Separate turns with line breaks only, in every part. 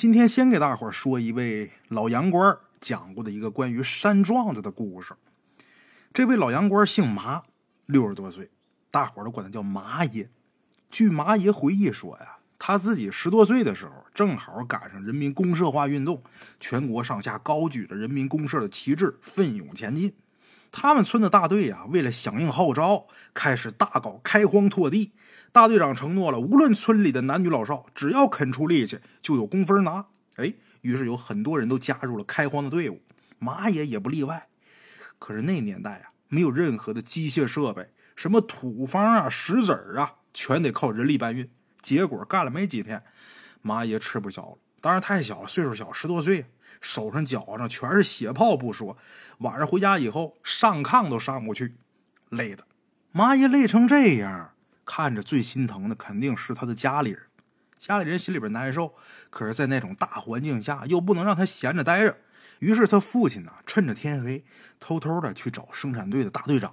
今天先给大伙说一位老洋官讲过的一个关于山壮子的故事。这位老洋官姓麻，六十多岁，大伙都管他叫麻爷。据麻爷回忆说呀，他自己十多岁的时候，正好赶上人民公社化运动，全国上下高举着人民公社的旗帜，奋勇前进。他们村的大队呀，为了响应号召，开始大搞开荒拓地。大队长承诺了，无论村里的男女老少，只要肯出力气，就有工分拿。哎，于是有很多人都加入了开荒的队伍，马爷也不例外。可是那年代啊，没有任何的机械设备，什么土方啊、石子儿啊，全得靠人力搬运。结果干了没几天，马爷吃不消了。当然太小了，岁数小，十多岁。手上脚上全是血泡不说，晚上回家以后上炕都上不去，累的。马爷累成这样，看着最心疼的肯定是他的家里人。家里人心里边难受，可是，在那种大环境下，又不能让他闲着待着。于是，他父亲呢，趁着天黑，偷偷的去找生产队的大队长，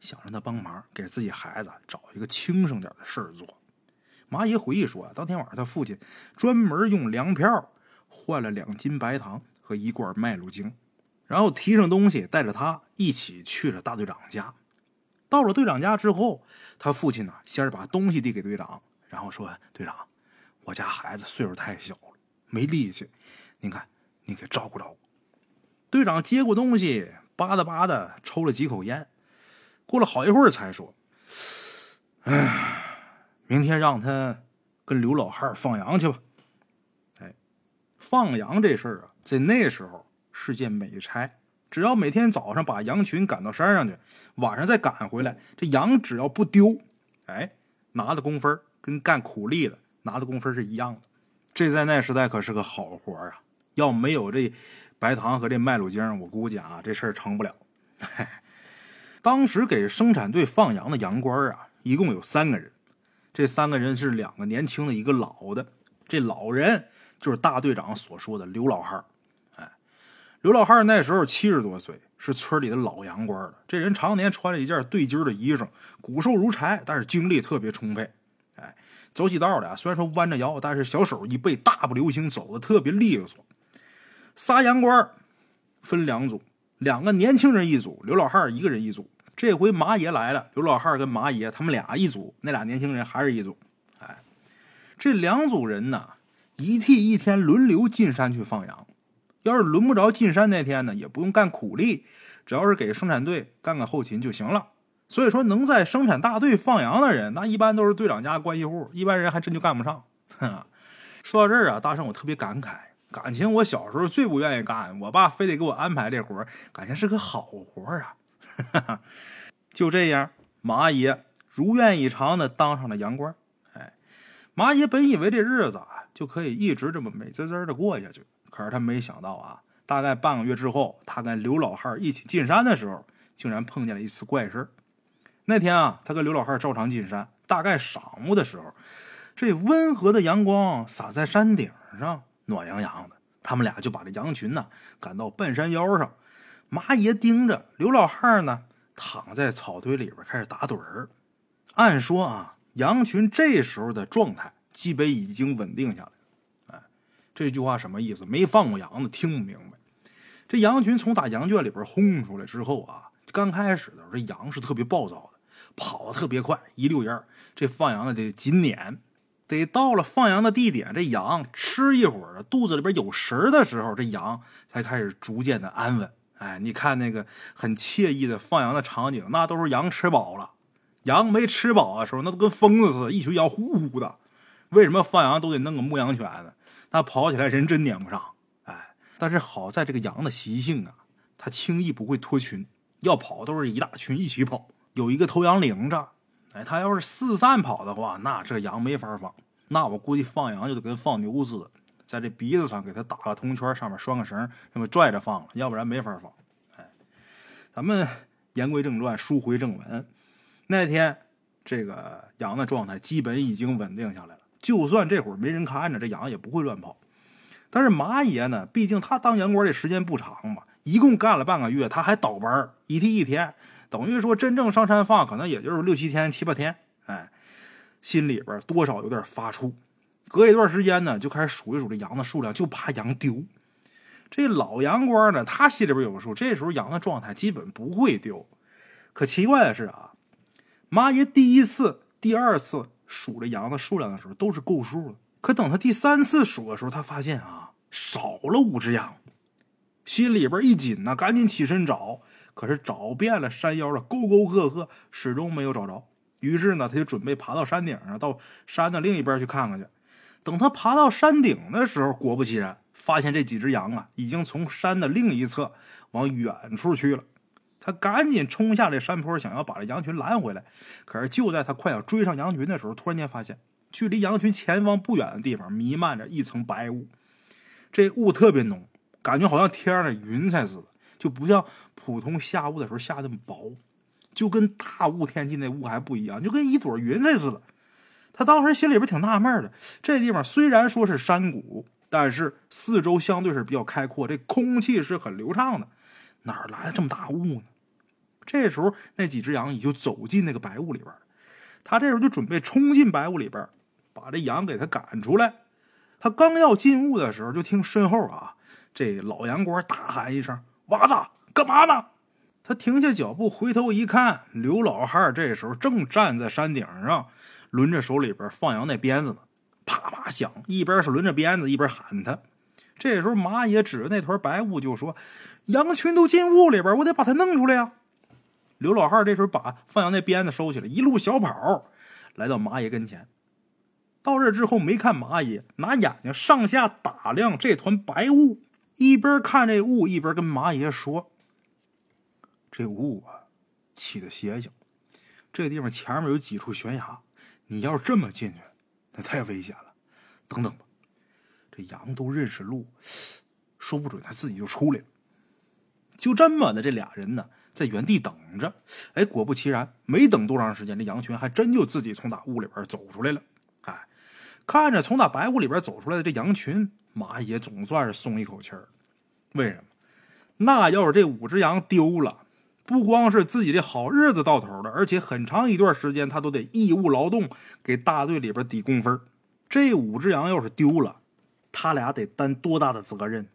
想让他帮忙给自己孩子找一个轻省点的事儿做。麻爷回忆说，当天晚上他父亲专门用粮票。换了两斤白糖和一罐麦乳精，然后提上东西，带着他一起去了大队长家。到了队长家之后，他父亲呢，先是把东西递给队长，然后说：“队长，我家孩子岁数太小了，没力气，您看，您给照顾照顾。”队长接过东西，吧嗒吧嗒抽了几口烟，过了好一会儿才说：“哎，明天让他跟刘老汉放羊去吧。”放羊这事儿啊，在那时候是件美差。只要每天早上把羊群赶到山上去，晚上再赶回来，这羊只要不丢，哎，拿的工分跟干苦力的拿的工分是一样的。这在那时代可是个好活啊！要没有这白糖和这麦乳精，我估计啊，这事儿成不了。当时给生产队放羊的羊倌啊，一共有三个人。这三个人是两个年轻的，一个老的。这老人。就是大队长所说的刘老汉儿哎，刘老汉儿那时候七十多岁，是村里的老洋官了。这人常年穿着一件对襟的衣裳，骨瘦如柴，但是精力特别充沛。哎，走起道来虽然说弯着腰，但是小手一背大步流星，走的特别利索。仨洋官分两组，两个年轻人一组，刘老汉儿一个人一组。这回马爷来了，刘老汉儿跟马爷他们俩一组，那俩年轻人还是一组。哎，这两组人呢？一替一天轮流进山去放羊，要是轮不着进山那天呢，也不用干苦力，只要是给生产队干干后勤就行了。所以说，能在生产大队放羊的人，那一般都是队长家关系户，一般人还真就干不上。说到这儿啊，大圣我特别感慨，感情我小时候最不愿意干，我爸非得给我安排这活感情是个好活啊。就这样，马爷如愿以偿的当上了羊倌。哎，马爷本以为这日子啊。就可以一直这么美滋滋的过下去。可是他没想到啊，大概半个月之后，他跟刘老汉一起进山的时候，竟然碰见了一次怪事那天啊，他跟刘老汉照常进山，大概晌午的时候，这温和的阳光洒在山顶上，暖洋洋的。他们俩就把这羊群呢赶到半山腰上，马爷盯着刘老汉呢躺在草堆里边开始打盹儿。按说啊，羊群这时候的状态。基本已经稳定下来，哎，这句话什么意思？没放过羊的听不明白。这羊群从打羊圈里边轰出来之后啊，刚开始的时候，这羊是特别暴躁的，跑的特别快，一溜烟这放羊的得紧撵。得到了放羊的地点，这羊吃一会儿，肚子里边有食的时候，这羊才开始逐渐的安稳。哎，你看那个很惬意的放羊的场景，那都是羊吃饱了。羊没吃饱的时候，那都跟疯子似的，一群羊呼呼的。为什么放羊都得弄个牧羊犬呢？那跑起来人真撵不上。哎，但是好在这个羊的习性啊，它轻易不会脱群，要跑都是一大群一起跑，有一个头羊领着。哎，他要是四散跑的话，那这羊没法放。那我估计放羊就得跟放牛似的，在这鼻子上给它打个铜圈，上面拴个绳，那么拽着放，要不然没法放。哎，咱们言归正传，书回正文。那天这个羊的状态基本已经稳定下来了。就算这会儿没人看着，这羊也不会乱跑。但是马爷呢，毕竟他当羊倌这时间不长嘛，一共干了半个月，他还倒班一替一天，等于说真正上山放可能也就是六七天、七八天。哎，心里边多少有点发怵。隔一段时间呢，就开始数一数这羊的数量，就怕羊丢。这老羊倌呢，他心里边有个数，这时候羊的状态基本不会丢。可奇怪的是啊，马爷第一次、第二次数这羊的数量的时候都是够数的，可等他第三次数的时候，他发现啊，少了五只羊，心里边一紧呢，赶紧起身找，可是找遍了山腰的沟沟壑壑，始终没有找着。于是呢，他就准备爬到山顶上，到山的另一边去看看去。等他爬到山顶的时候，果不其然，发现这几只羊啊，已经从山的另一侧往远处去了。他赶紧冲下这山坡，想要把这羊群拦回来。可是就在他快要追上羊群的时候，突然间发现，距离羊群前方不远的地方弥漫着一层白雾，这雾特别浓，感觉好像天上的云彩似的，就不像普通下雾的时候下那么薄。就跟大雾天气那雾还不一样，就跟一朵云彩似的。他当时心里边挺纳闷的，这地方虽然说是山谷，但是四周相对是比较开阔，这空气是很流畅的，哪来的这么大雾呢？这时候，那几只羊已经走进那个白雾里边了。他这时候就准备冲进白雾里边，把这羊给他赶出来。他刚要进屋的时候，就听身后啊，这老羊倌大喊一声：“娃子，干嘛呢？”他停下脚步，回头一看，刘老汉这时候正站在山顶上，抡着手里边放羊那鞭子呢，啪啪响，一边是抡着鞭子，一边喊他。这时候马爷指着那团白雾就说：“羊群都进屋里边，我得把它弄出来呀！”刘老汉这时候把放羊那鞭子收起来，一路小跑来到马爷跟前。到这之后，没看马爷，拿眼睛上下打量这团白雾，一边看这雾，一边跟马爷说。这雾啊，起的邪性。这地方前面有几处悬崖，你要是这么进去，那太危险了。等等吧，这羊都认识路，说不准它自己就出来了。就这么的，这俩人呢，在原地等着。哎，果不其然，没等多长时间，这羊群还真就自己从大雾里边走出来了。哎，看着从大白雾里边走出来的这羊群，马爷总算是松一口气儿。为什么？那要是这五只羊丢了？不光是自己的好日子到头了，而且很长一段时间他都得义务劳动，给大队里边抵工分。这五只羊要是丢了，他俩得担多大的责任？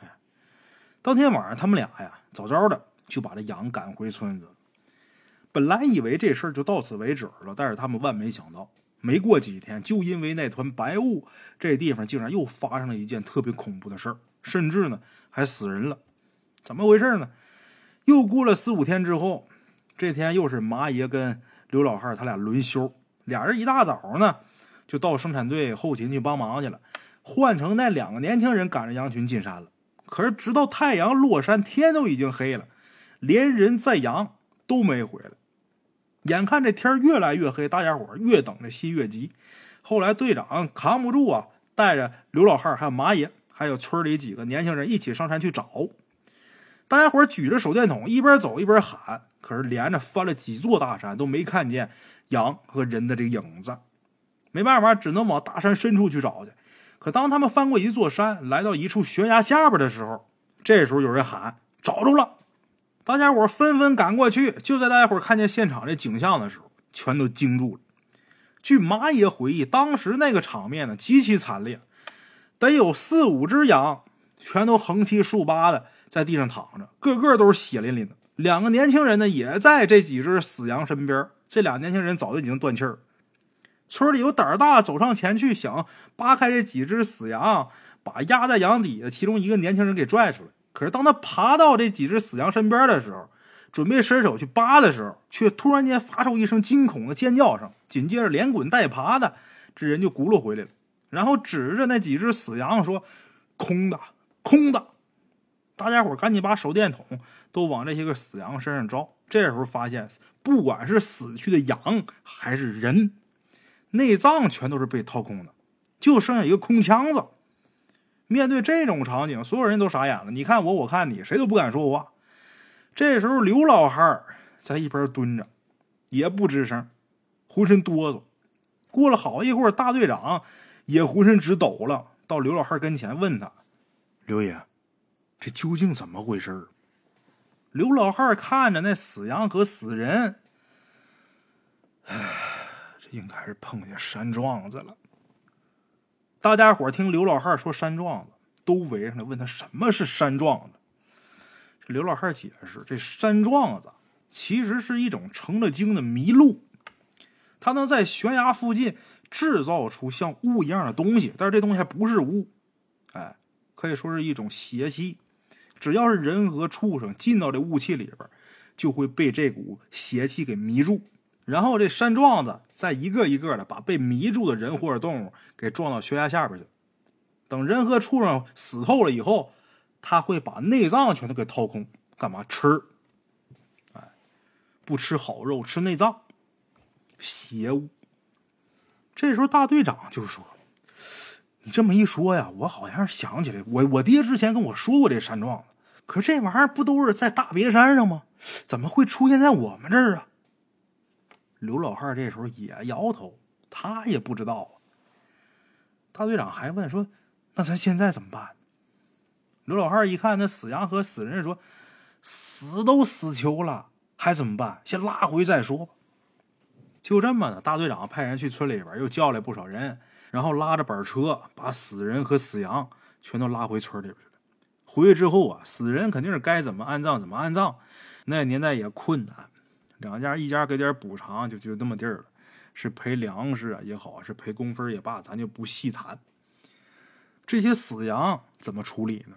哎，当天晚上他们俩呀，早早的就把这羊赶回村子。本来以为这事儿就到此为止了，但是他们万没想到，没过几天，就因为那团白雾，这地方竟然又发生了一件特别恐怖的事儿，甚至呢还死人了。怎么回事呢？又过了四五天之后，这天又是马爷跟刘老汉他俩轮休，俩人一大早呢就到生产队后勤去帮忙去了。换成那两个年轻人赶着羊群进山了。可是直到太阳落山，天都已经黑了，连人带羊都没回来。眼看这天越来越黑，大家伙越等着心越急。后来队长扛不住啊，带着刘老汉还有马爷，还有村里几个年轻人一起上山去找。大家伙举着手电筒，一边走一边喊。可是连着翻了几座大山，都没看见羊和人的这个影子。没办法，只能往大山深处去找去。可当他们翻过一座山，来到一处悬崖下边的时候，这时候有人喊：“找着了！”大家伙纷纷赶过去。就在大家伙看见现场这景象的时候，全都惊住了。据马爷回忆，当时那个场面呢，极其惨烈，得有四五只羊，全都横七竖八的。在地上躺着，个个都是血淋淋的。两个年轻人呢，也在这几只死羊身边。这俩年轻人早就已经断气儿。村里有胆儿大，走上前去想扒开这几只死羊，把压在羊底下其中一个年轻人给拽出来。可是当他爬到这几只死羊身边的时候，准备伸手去扒的时候，却突然间发出一声惊恐的尖叫声，紧接着连滚带爬的，这人就轱辘回来了，然后指着那几只死羊说：“空的，空的。”大家伙赶紧把手电筒都往这些个死羊身上照。这时候发现，不管是死去的羊还是人，内脏全都是被掏空的，就剩下一个空腔子。面对这种场景，所有人都傻眼了。你看我，我看你，谁都不敢说话。这时候，刘老汉在一边蹲着，也不吱声，浑身哆嗦。过了好一会儿，大队长也浑身直抖了，到刘老汉跟前问他：“刘爷。”这究竟怎么回事刘老汉看着那死羊和死人，唉，这应该是碰见山庄子了。大家伙听刘老汉说山状子，都围上来问他什么是山状子。刘老汉解释，这山状子其实是一种成了精的麋鹿，它能在悬崖附近制造出像雾一样的东西，但是这东西还不是雾，哎，可以说是一种邪气。只要是人和畜生进到这雾气里边，就会被这股邪气给迷住。然后这山状子再一个一个的把被迷住的人或者动物给撞到悬崖下边去。等人和畜生死透了以后，他会把内脏全都给掏空，干嘛吃？哎，不吃好肉，吃内脏，邪物。这时候大队长就说：“你这么一说呀，我好像想起来，我我爹之前跟我说过这山状子，可这玩意儿不都是在大别山上吗？怎么会出现在我们这儿啊？”刘老汉这时候也摇头，他也不知道。大队长还问说：“那咱现在怎么办？”刘老汉一看那死羊和死人，说：“死都死球了，还怎么办？先拉回再说。”就这么的，大队长派人去村里边又叫来不少人，然后拉着板车把死人和死羊全都拉回村里边去了。回去之后啊，死人肯定是该怎么安葬怎么安葬。那年代也困难。两家一家给点补偿，就就那么地儿了。是赔粮食啊也好，是赔工分也罢，咱就不细谈。这些死羊怎么处理呢？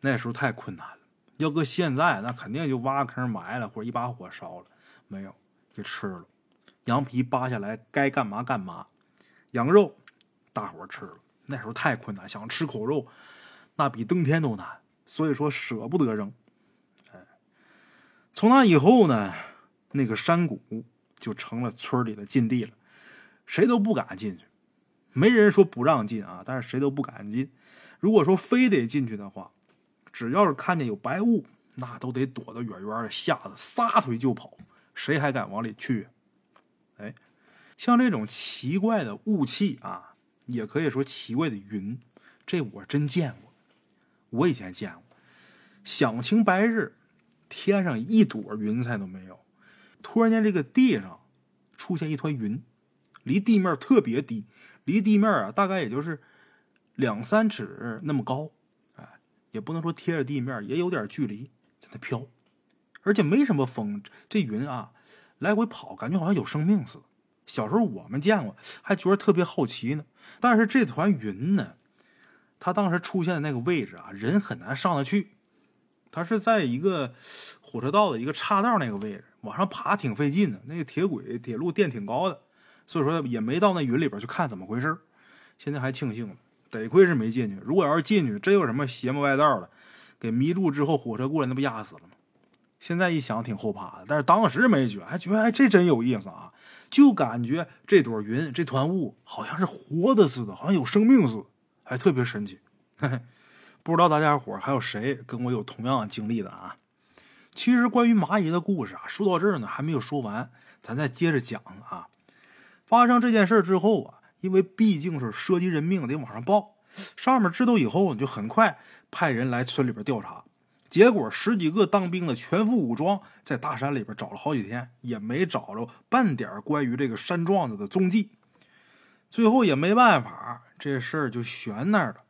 那时候太困难了。要搁现在，那肯定就挖坑埋了，或者一把火烧了。没有，给吃了。羊皮扒下来，该干嘛干嘛。羊肉，大伙吃了。那时候太困难，想吃口肉，那比登天都难。所以说舍不得扔。哎，从那以后呢？那个山谷就成了村里的禁地了，谁都不敢进去。没人说不让进啊，但是谁都不敢进。如果说非得进去的话，只要是看见有白雾，那都得躲得远远的，吓得撒腿就跑。谁还敢往里去？哎，像这种奇怪的雾气啊，也可以说奇怪的云，这我真见过。我以前见过，想晴白日，天上一朵云彩都没有。突然间，这个地上出现一团云，离地面特别低，离地面啊大概也就是两三尺那么高，哎，也不能说贴着地面，也有点距离，在那飘，而且没什么风，这云啊来回跑，感觉好像有生命似的。小时候我们见过，还觉得特别好奇呢。但是这团云呢，它当时出现的那个位置啊，人很难上得去。它是在一个火车道的一个岔道那个位置，往上爬挺费劲的。那个铁轨、铁路电挺高的，所以说也没到那云里边去看怎么回事现在还庆幸了，得亏是没进去。如果要是进去，真有什么邪门歪道的，给迷住之后，火车过来那不压死了吗？现在一想挺后怕的，但是当时没觉，还觉得哎这真有意思啊，就感觉这朵云、这团雾好像是活的似的，好像有生命似的，还特别神奇。嘿嘿。不知道大家伙还有谁跟我有同样经历的啊？其实关于蚂蚁的故事啊，说到这儿呢还没有说完，咱再接着讲啊。发生这件事之后啊，因为毕竟是涉及人命，得往上报。上面知道以后呢，就很快派人来村里边调查。结果十几个当兵的全副武装，在大山里边找了好几天，也没找着半点关于这个山壮子的踪迹。最后也没办法，这事儿就悬那儿了。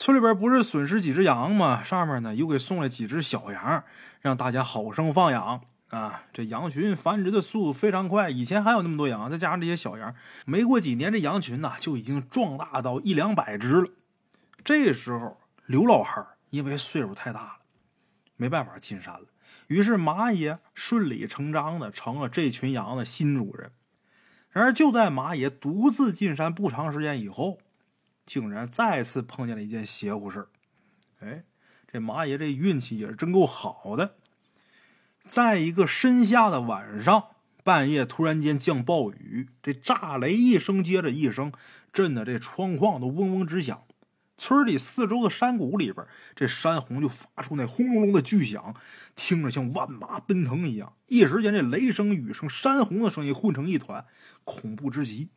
村里边不是损失几只羊吗？上面呢又给送了几只小羊，让大家好生放养啊！这羊群繁殖的速度非常快，以前还有那么多羊，再加上这些小羊，没过几年，这羊群呢就已经壮大到一两百只了。这时候，刘老汉因为岁数太大了，没办法进山了，于是马爷顺理成章的成了这群羊的新主人。然而，就在马爷独自进山不长时间以后，竟然再次碰见了一件邪乎事哎，这马爷这运气也是真够好的。在一个深夏的晚上，半夜突然间降暴雨，这炸雷一声接着一声，震得这窗框都嗡嗡直响。村里四周的山谷里边，这山洪就发出那轰隆隆的巨响，听着像万马奔腾一样。一时间，这雷声、雨声、山洪的声音混成一团，恐怖之极。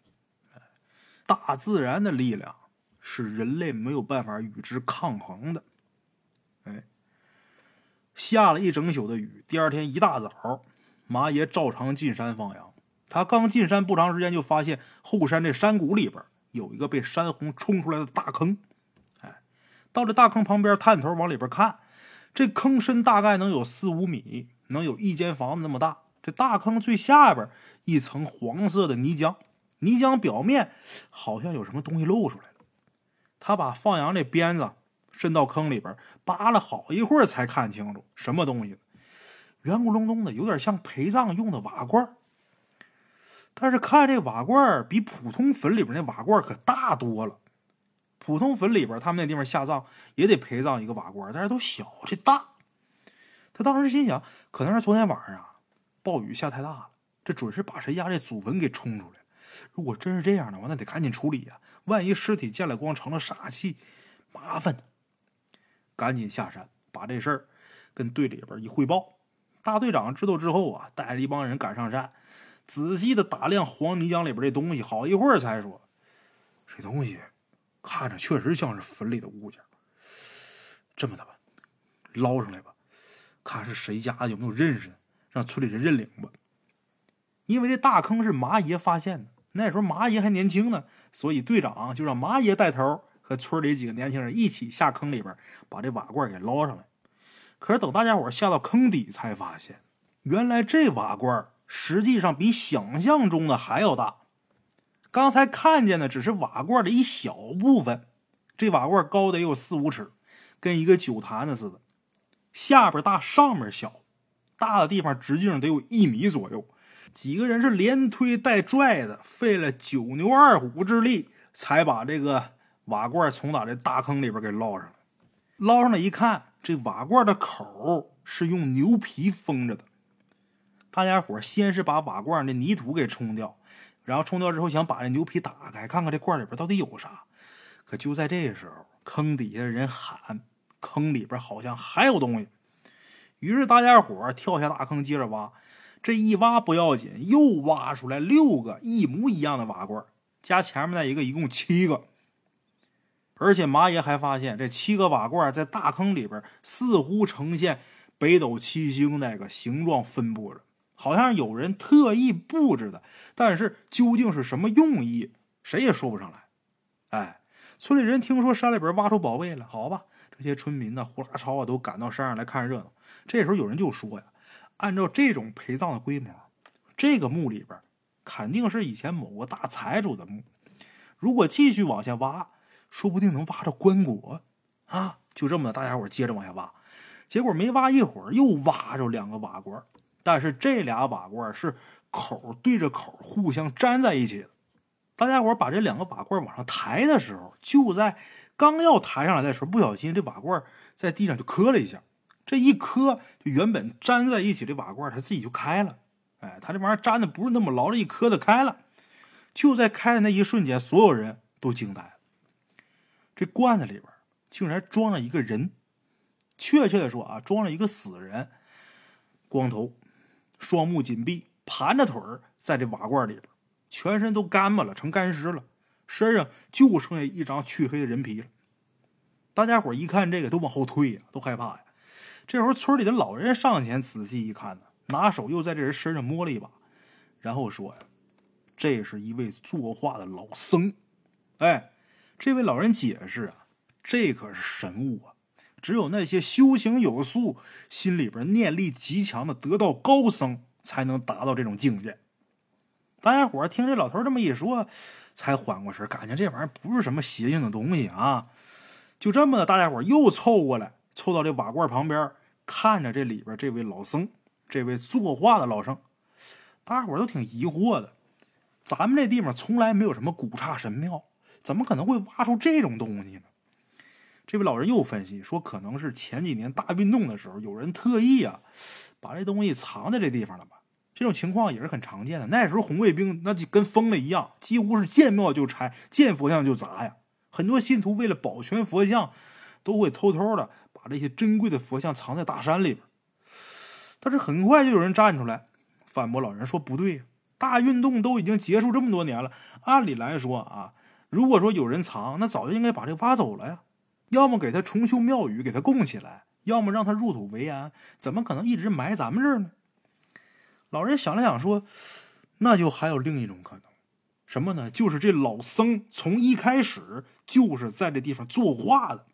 大自然的力量。是人类没有办法与之抗衡的。哎，下了一整宿的雨，第二天一大早，马爷照常进山放羊。他刚进山不长时间，就发现后山这山谷里边有一个被山洪冲出来的大坑。哎，到这大坑旁边，探头往里边看，这坑深大概能有四五米，能有一间房子那么大。这大坑最下边一层黄色的泥浆，泥浆表面好像有什么东西露出来。他把放羊这鞭子伸到坑里边，扒了好一会儿才看清楚什么东西，圆咕隆咚的，有点像陪葬用的瓦罐。但是看这瓦罐比普通坟里边那瓦罐可大多了。普通坟里边他们那地方下葬也得陪葬一个瓦罐，但是都小，这大。他当时心想，可能是昨天晚上啊，暴雨下太大了，这准是把谁家这祖坟给冲出来。如果真是这样的话，那得赶紧处理呀！万一尸体见了光成了煞气，麻烦。赶紧下山把这事儿跟队里边一汇报。大队长知道之后啊，带着一帮人赶上山。仔细的打量黄泥浆里边这东西，好一会儿才说：“这东西看着确实像是坟里的物件。这么的吧，捞上来吧，看是谁家，有没有认识的，让村里人认领吧。因为这大坑是麻爷发现的，那时候麻爷还年轻呢，所以队长就让麻爷带头，和村里几个年轻人一起下坑里边，把这瓦罐给捞上来。可是等大家伙下到坑底，才发现原来这瓦罐。”实际上比想象中的还要大。刚才看见的只是瓦罐的一小部分，这瓦罐高得有四五尺，跟一个酒坛子似的，下边大，上面小，大的地方直径得有一米左右。几个人是连推带拽的，费了九牛二虎之力，才把这个瓦罐从打这大坑里边给捞上来。捞上来一看，这瓦罐的口是用牛皮封着的。大家伙先是把瓦罐的泥土给冲掉，然后冲掉之后想把这牛皮打开，看看这罐里边到底有啥。可就在这时候，坑底下的人喊：“坑里边好像还有东西。”于是大家伙跳下大坑接着挖。这一挖不要紧，又挖出来六个一模一样的瓦罐，加前面那一个，一共七个。而且马爷还发现，这七个瓦罐在大坑里边似乎呈现北斗七星那个形状分布着。好像有人特意布置的，但是究竟是什么用意，谁也说不上来。哎，村里人听说山里边挖出宝贝了，好吧，这些村民呢，呼啦超啊，都赶到山上来看热闹。这时候有人就说呀：“按照这种陪葬的规模，这个墓里边肯定是以前某个大财主的墓。如果继续往下挖，说不定能挖着棺椁啊！”就这么的，大家伙接着往下挖，结果没挖一会儿，又挖着两个瓦罐。但是这俩瓦罐是口对着口互相粘在一起的。大家伙把这两个瓦罐往上抬的时候，就在刚要抬上来的时候，不小心这瓦罐在地上就磕了一下。这一磕，就原本粘在一起的瓦罐，它自己就开了。哎，它这玩意儿粘的不是那么牢，这一磕的开了。就在开的那一瞬间，所有人都惊呆了。这罐子里边竟然装了一个人，确切的说啊，装了一个死人，光头。双目紧闭，盘着腿在这瓦罐里边，全身都干巴了，成干尸了，身上就剩下一张黢黑的人皮了。大家伙一看这个，都往后退呀，都害怕呀。这时候，村里的老人上前仔细一看呢，拿手又在这人身上摸了一把，然后说：“呀，这是一位作画的老僧。”哎，这位老人解释啊，这可是神物啊。只有那些修行有素、心里边念力极强的得道高僧，才能达到这种境界。大家伙听这老头这么一说，才缓过神，感觉这玩意儿不是什么邪性的东西啊。就这么，大家伙又凑过来，凑到这瓦罐旁边，看着这里边这位老僧，这位作画的老僧。大家伙都挺疑惑的，咱们这地方从来没有什么古刹神庙，怎么可能会挖出这种东西呢？这位老人又分析说，可能是前几年大运动的时候，有人特意啊把这东西藏在这地方了吧？这种情况也是很常见的。那时候红卫兵那就跟疯了一样，几乎是见庙就拆，见佛像就砸呀。很多信徒为了保全佛像，都会偷偷的把这些珍贵的佛像藏在大山里边。但是很快就有人站出来反驳老人说：“不对，大运动都已经结束这么多年了，按理来说啊，如果说有人藏，那早就应该把这个挖走了呀。”要么给他重修庙宇，给他供起来；要么让他入土为安。怎么可能一直埋咱们这儿呢？老人想了想说：“那就还有另一种可能，什么呢？就是这老僧从一开始就是在这地方作画的，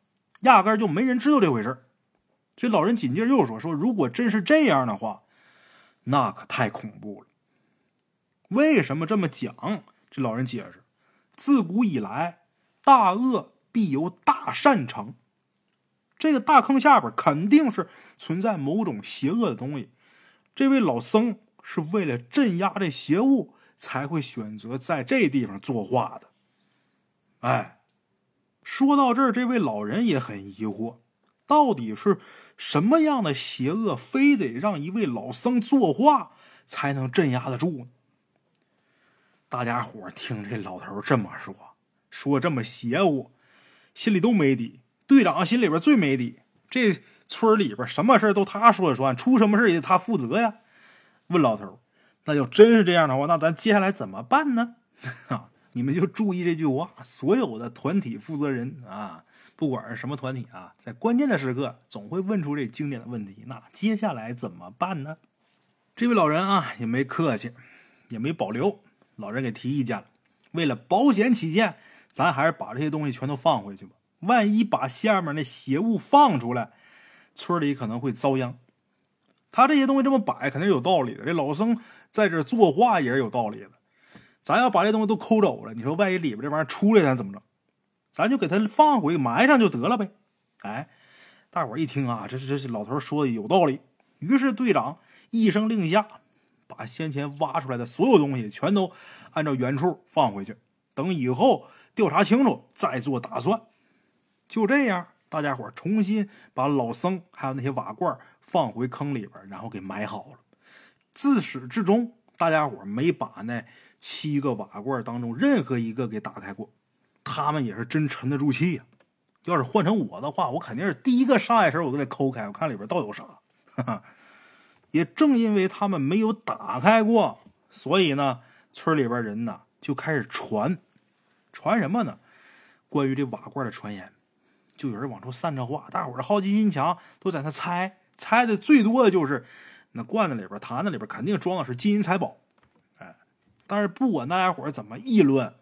压根就没人知道这回事这老人紧接着又说：“说如果真是这样的话，那可太恐怖了。为什么这么讲？这老人解释：自古以来，大恶必由大善成。这个大坑下边肯定是存在某种邪恶的东西。这位老僧是为了镇压这邪物。”才会选择在这地方作画的。哎，说到这儿，这位老人也很疑惑，到底是什么样的邪恶，非得让一位老僧作画才能镇压得住呢？大家伙听这老头这么说，说这么邪乎，心里都没底。队长心里边最没底，这村里边什么事都他说了算，出什么事也得他负责呀。问老头。那要真是这样的话，那咱接下来怎么办呢？啊，你们就注意这句话：所有的团体负责人啊，不管是什么团体啊，在关键的时刻总会问出这经典的问题。那接下来怎么办呢？这位老人啊，也没客气，也没保留。老人给提意见了：为了保险起见，咱还是把这些东西全都放回去吧。万一把下面那邪物放出来，村里可能会遭殃。他这些东西这么摆，肯定有道理的。这老僧在这作画也是有道理的。咱要把这东西都抠走了，你说万一里边这玩意儿出来，咱怎么整？咱就给它放回埋上就得了呗。哎，大伙一听啊，这是这老头说的有道理。于是队长一声令下，把先前挖出来的所有东西全都按照原处放回去，等以后调查清楚再做打算。就这样。大家伙重新把老僧还有那些瓦罐放回坑里边，然后给埋好了。自始至终，大家伙没把那七个瓦罐当中任何一个给打开过。他们也是真沉得住气呀！要是换成我的话，我肯定是第一个上来时候，我都得抠开，我看里边到底有啥。哈哈也正因为他们没有打开过，所以呢，村里边人呢就开始传，传什么呢？关于这瓦罐的传言。就有人往出散这话，大伙儿的好奇心强，都在那猜，猜的最多的就是那罐子里边、坛子里边肯定装的是金银财宝，但是不管大家伙儿怎么议论，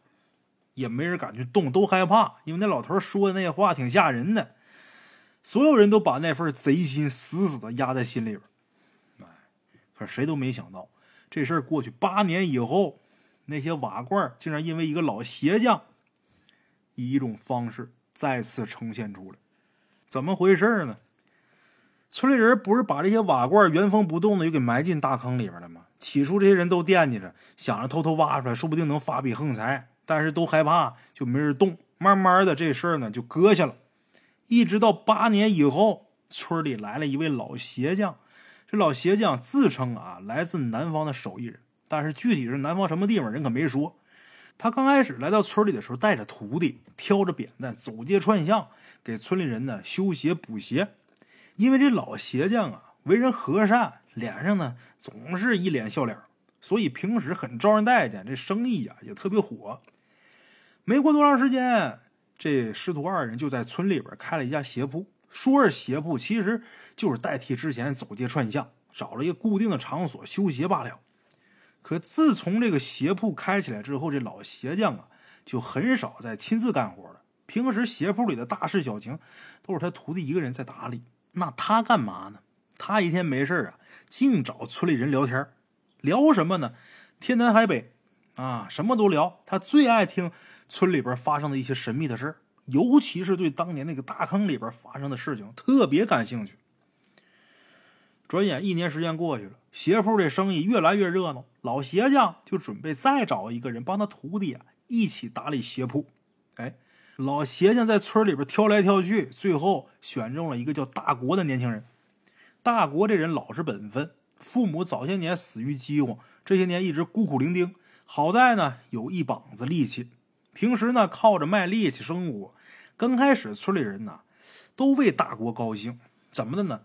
也没人敢去动，都害怕，因为那老头说的那些话挺吓人的，所有人都把那份贼心死死的压在心里边，哎，可是谁都没想到，这事儿过去八年以后，那些瓦罐竟然因为一个老鞋匠，以一种方式。再次呈现出来，怎么回事呢？村里人不是把这些瓦罐原封不动的又给埋进大坑里边了吗？起初这些人都惦记着，想着偷偷挖出来，说不定能发笔横财，但是都害怕，就没人动。慢慢的，这事儿呢就搁下了。一直到八年以后，村里来了一位老鞋匠，这老鞋匠自称啊来自南方的手艺人，但是具体是南方什么地方，人可没说。他刚开始来到村里的时候，带着徒弟，挑着扁担，走街串巷，给村里人呢修鞋补鞋。因为这老鞋匠啊，为人和善，脸上呢总是一脸笑脸，所以平时很招人待见，这生意呀也特别火。没过多长时间，这师徒二人就在村里边开了一家鞋铺。说是鞋铺，其实就是代替之前走街串巷，找了一个固定的场所修鞋罢了。可自从这个鞋铺开起来之后，这老鞋匠啊就很少再亲自干活了。平时鞋铺里的大事小情都是他徒弟一个人在打理。那他干嘛呢？他一天没事啊，净找村里人聊天聊什么呢？天南海北啊，什么都聊。他最爱听村里边发生的一些神秘的事尤其是对当年那个大坑里边发生的事情特别感兴趣。转眼一年时间过去了，鞋铺这生意越来越热闹。老鞋匠就准备再找一个人帮他徒弟啊一起打理鞋铺。哎，老鞋匠在村里边挑来挑去，最后选中了一个叫大国的年轻人。大国这人老实本分，父母早些年死于饥荒，这些年一直孤苦伶仃。好在呢有一膀子力气，平时呢靠着卖力气生活。刚开始村里人呢都为大国高兴，怎么的呢？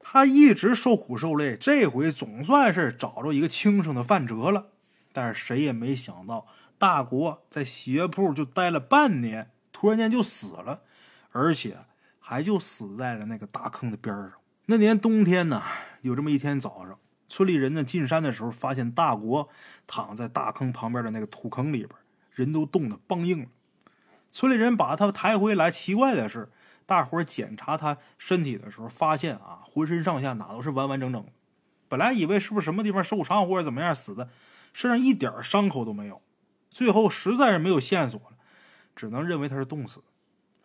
他一直受苦受累，这回总算是找着一个轻生的饭辙了。但是谁也没想到，大国在鞋铺就待了半年，突然间就死了，而且还就死在了那个大坑的边上。那年冬天呢，有这么一天早上，村里人呢进山的时候，发现大国躺在大坑旁边的那个土坑里边，人都冻得梆硬了。村里人把他抬回来，奇怪的是，大伙检查他身体的时候，发现啊，浑身上下哪都是完完整整的。本来以为是不是什么地方受伤或者怎么样死的，身上一点伤口都没有。最后实在是没有线索了，只能认为他是冻死。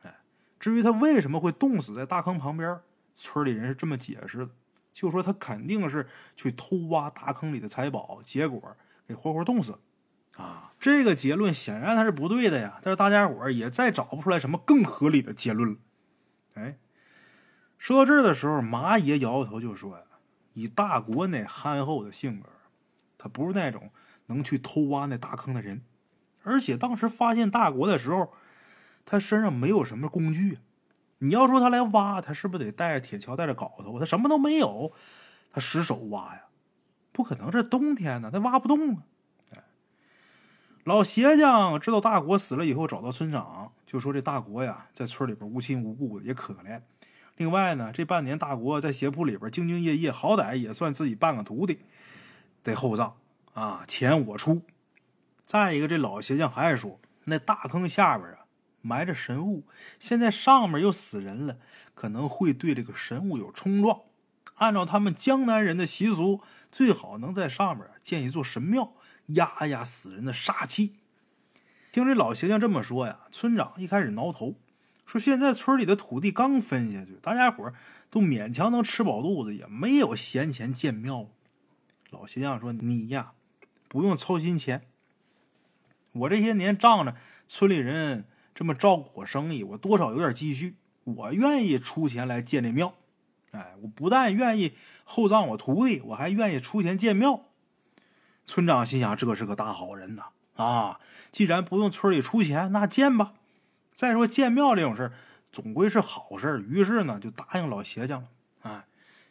哎，至于他为什么会冻死在大坑旁边，村里人是这么解释的：就说他肯定是去偷挖大坑里的财宝，结果给活活冻死了。啊，这个结论显然他是不对的呀。但是大家伙也再找不出来什么更合理的结论了。哎，说到这儿的时候，马爷摇摇头就说呀。以大国那憨厚的性格，他不是那种能去偷挖那大坑的人。而且当时发现大国的时候，他身上没有什么工具。你要说他来挖，他是不是得带着铁锹、带着镐头？他什么都没有，他使手挖呀？不可能，这冬天呢，他挖不动啊！老鞋匠知道大国死了以后，找到村长，就说这大国呀，在村里边无亲无故的，也可怜。另外呢，这半年大国在鞋铺里边兢兢业业，好歹也算自己半个徒弟，得厚葬啊，钱我出。再一个，这老鞋匠还说，那大坑下边啊埋着神物，现在上面又死人了，可能会对这个神物有冲撞。按照他们江南人的习俗，最好能在上面建一座神庙，压压死人的煞气。听这老鞋匠这么说呀，村长一开始挠头。说现在村里的土地刚分下去，大家伙都勉强能吃饱肚子，也没有闲钱建庙。老鞋匠说：“你呀，不用操心钱。我这些年仗着村里人这么照顾我生意，我多少有点积蓄，我愿意出钱来建这庙。哎，我不但愿意厚葬我徒弟，我还愿意出钱建庙。”村长心想：“这是个大好人呐！啊，既然不用村里出钱，那建吧。”再说建庙这种事儿，总归是好事，于是呢就答应老邪匠了。哎，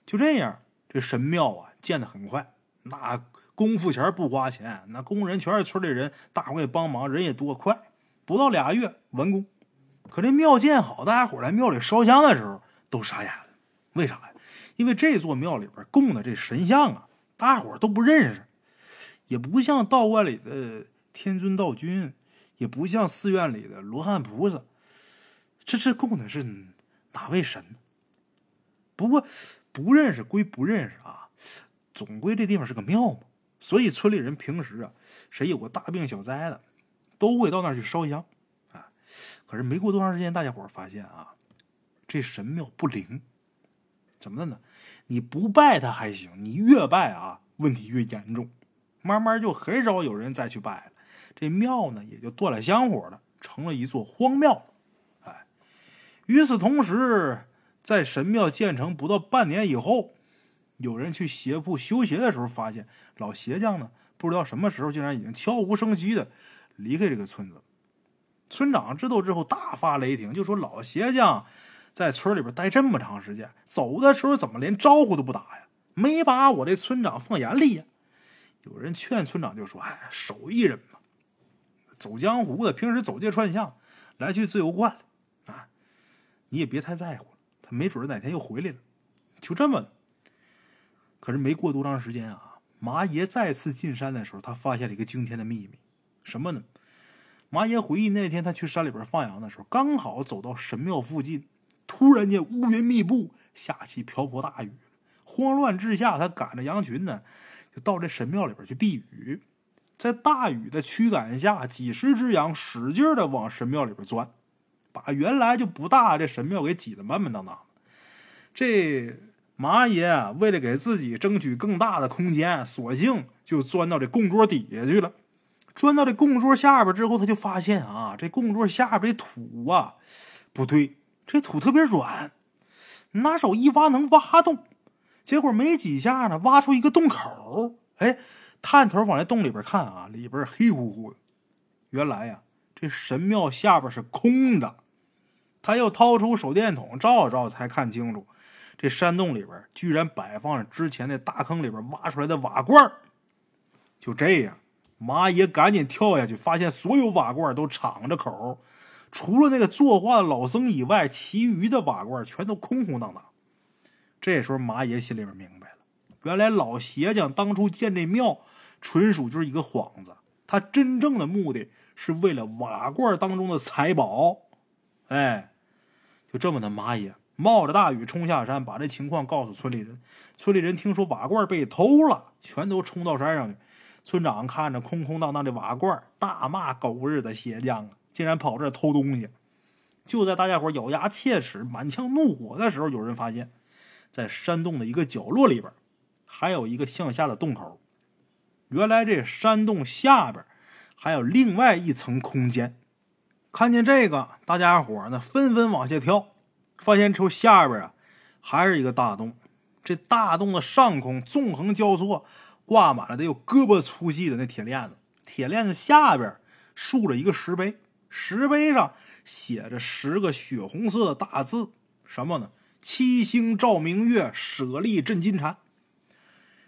就这样，这神庙啊建的很快，那功夫钱不花钱，那工人全是村里人，大伙给帮忙，人也多，快，不到俩月完工。可这庙建好，大家伙来庙里烧香的时候都傻眼了，为啥呀？因为这座庙里边供的这神像啊，大家伙都不认识，也不像道观里的天尊道君。也不像寺院里的罗汉菩萨，这这供的是哪位神？不过不认识归不认识啊，总归这地方是个庙嘛，所以村里人平时啊，谁有个大病小灾的，都会到那儿去烧香啊。可是没过多长时间，大家伙发现啊，这神庙不灵，怎么的呢？你不拜他还行，你越拜啊，问题越严重，慢慢就很少有人再去拜了。这庙呢，也就断了香火了，成了一座荒庙。哎，与此同时，在神庙建成不到半年以后，有人去鞋铺修鞋的时候，发现老鞋匠呢，不知道什么时候竟然已经悄无声息的离开这个村子。村长知道之后大发雷霆，就说：“老鞋匠在村里边待这么长时间，走的时候怎么连招呼都不打呀？没把我这村长放眼里呀？”有人劝村长就说：“哎，手艺人嘛。”走江湖的，平时走街串巷，来去自由惯了啊！你也别太在乎了，他没准哪天又回来了。就这么，可是没过多长时间啊，麻爷再次进山的时候，他发现了一个惊天的秘密，什么呢？麻爷回忆那天他去山里边放羊的时候，刚好走到神庙附近，突然间乌云密布，下起瓢泼大雨，慌乱之下，他赶着羊群呢，就到这神庙里边去避雨。在大雨的驱赶下，几十只羊使劲的往神庙里边钻，把原来就不大这神庙给挤得满满当当。这马爷啊，为了给自己争取更大的空间，索性就钻到这供桌底下去了。钻到这供桌下边之后，他就发现啊，这供桌下边的土啊，不对，这土特别软，拿手一挖能挖动。结果没几下呢，挖出一个洞口，哎。探头往那洞里边看啊，里边黑乎乎的。原来呀，这神庙下边是空的。他又掏出手电筒照了照，才看清楚，这山洞里边居然摆放着之前那大坑里边挖出来的瓦罐。就这样，马爷赶紧跳下去，发现所有瓦罐都敞着口，除了那个作画的老僧以外，其余的瓦罐全都空空荡荡。这时候，马爷心里边明白了，原来老鞋匠当初建这庙，纯属就是一个幌子。他真正的目的是为了瓦罐当中的财宝。哎，就这么的，马爷冒着大雨冲下山，把这情况告诉村里人。村里人听说瓦罐被偷了，全都冲到山上去。村长看着空空荡荡的瓦罐，大骂狗日的鞋匠啊，竟然跑这偷东西！就在大家伙咬牙切齿、满腔怒火的时候，有人发现，在山洞的一个角落里边，还有一个向下的洞口。原来这山洞下边还有另外一层空间。看见这个，大家伙呢纷纷往下跳，发现出下边啊还是一个大洞。这大洞的上空纵横交错，挂满了得有胳膊粗细的那铁链子。铁链子下边竖着一个石碑，石碑上。写着十个血红色的大字，什么呢？七星照明月，舍利镇金蝉。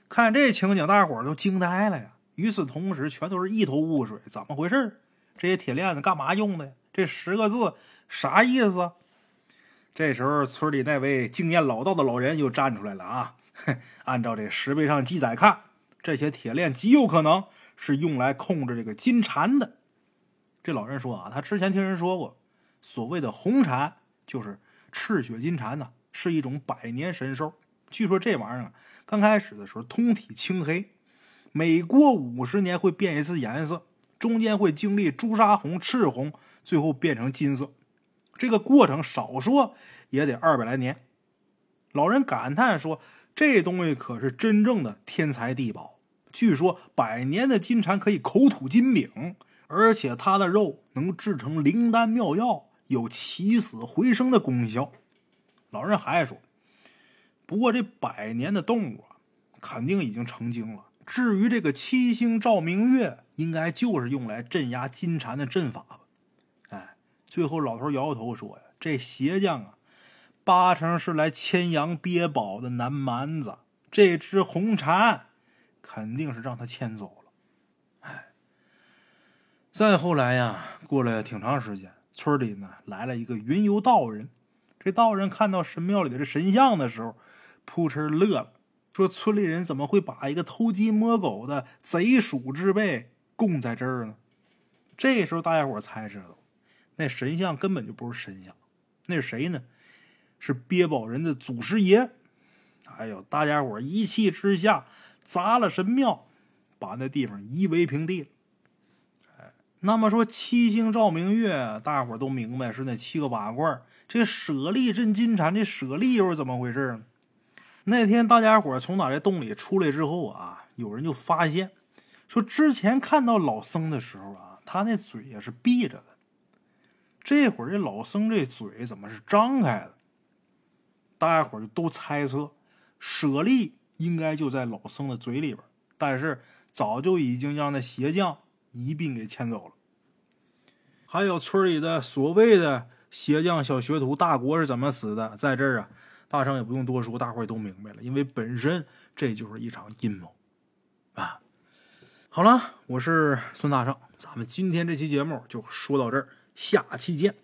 看这情景，大伙都惊呆了呀！与此同时，全都是一头雾水，怎么回事？这些铁链子干嘛用的？这十个字啥意思？这时候，村里那位经验老道的老人又站出来了啊！按照这石碑上记载看，这些铁链极有可能是用来控制这个金蝉的。这老人说啊，他之前听人说过。所谓的红蝉就是赤血金蝉呢，是一种百年神兽。据说这玩意儿啊，刚开始的时候通体青黑，每过五十年会变一次颜色，中间会经历朱砂红、赤红，最后变成金色。这个过程少说也得二百来年。老人感叹说：“这东西可是真正的天才地宝。据说百年的金蝉可以口吐金饼，而且它的肉能制成灵丹妙药。”有起死回生的功效。老人还说：“不过这百年的动物啊，肯定已经成精了。至于这个七星照明月，应该就是用来镇压金蝉的阵法吧？”哎，最后老头摇摇头说：“呀，这鞋匠啊，八成是来牵羊憋宝的南蛮子。这只红蝉，肯定是让他牵走了。”哎，再后来呀，过了挺长时间。村里呢来了一个云游道人，这道人看到神庙里的这神像的时候，扑哧乐了，说：“村里人怎么会把一个偷鸡摸狗的贼鼠之辈供在这儿呢？”这时候大家伙才知道，那神像根本就不是神像，那是谁呢？是憋宝人的祖师爷。哎呦，大家伙一气之下砸了神庙，把那地方夷为平地了。那么说七星照明月，大伙都明白是那七个瓦罐。这舍利镇金蝉，这舍利又是怎么回事呢？那天大家伙从哪这洞里出来之后啊，有人就发现，说之前看到老僧的时候啊，他那嘴也是闭着的。这会儿这老僧这嘴怎么是张开的？大家伙就都猜测，舍利应该就在老僧的嘴里边，但是早就已经让那鞋匠。一并给牵走了。还有村里的所谓的鞋匠小学徒大国是怎么死的？在这儿啊，大圣也不用多说，大伙儿都明白了。因为本身这就是一场阴谋啊。好了，我是孙大圣，咱们今天这期节目就说到这儿，下期见。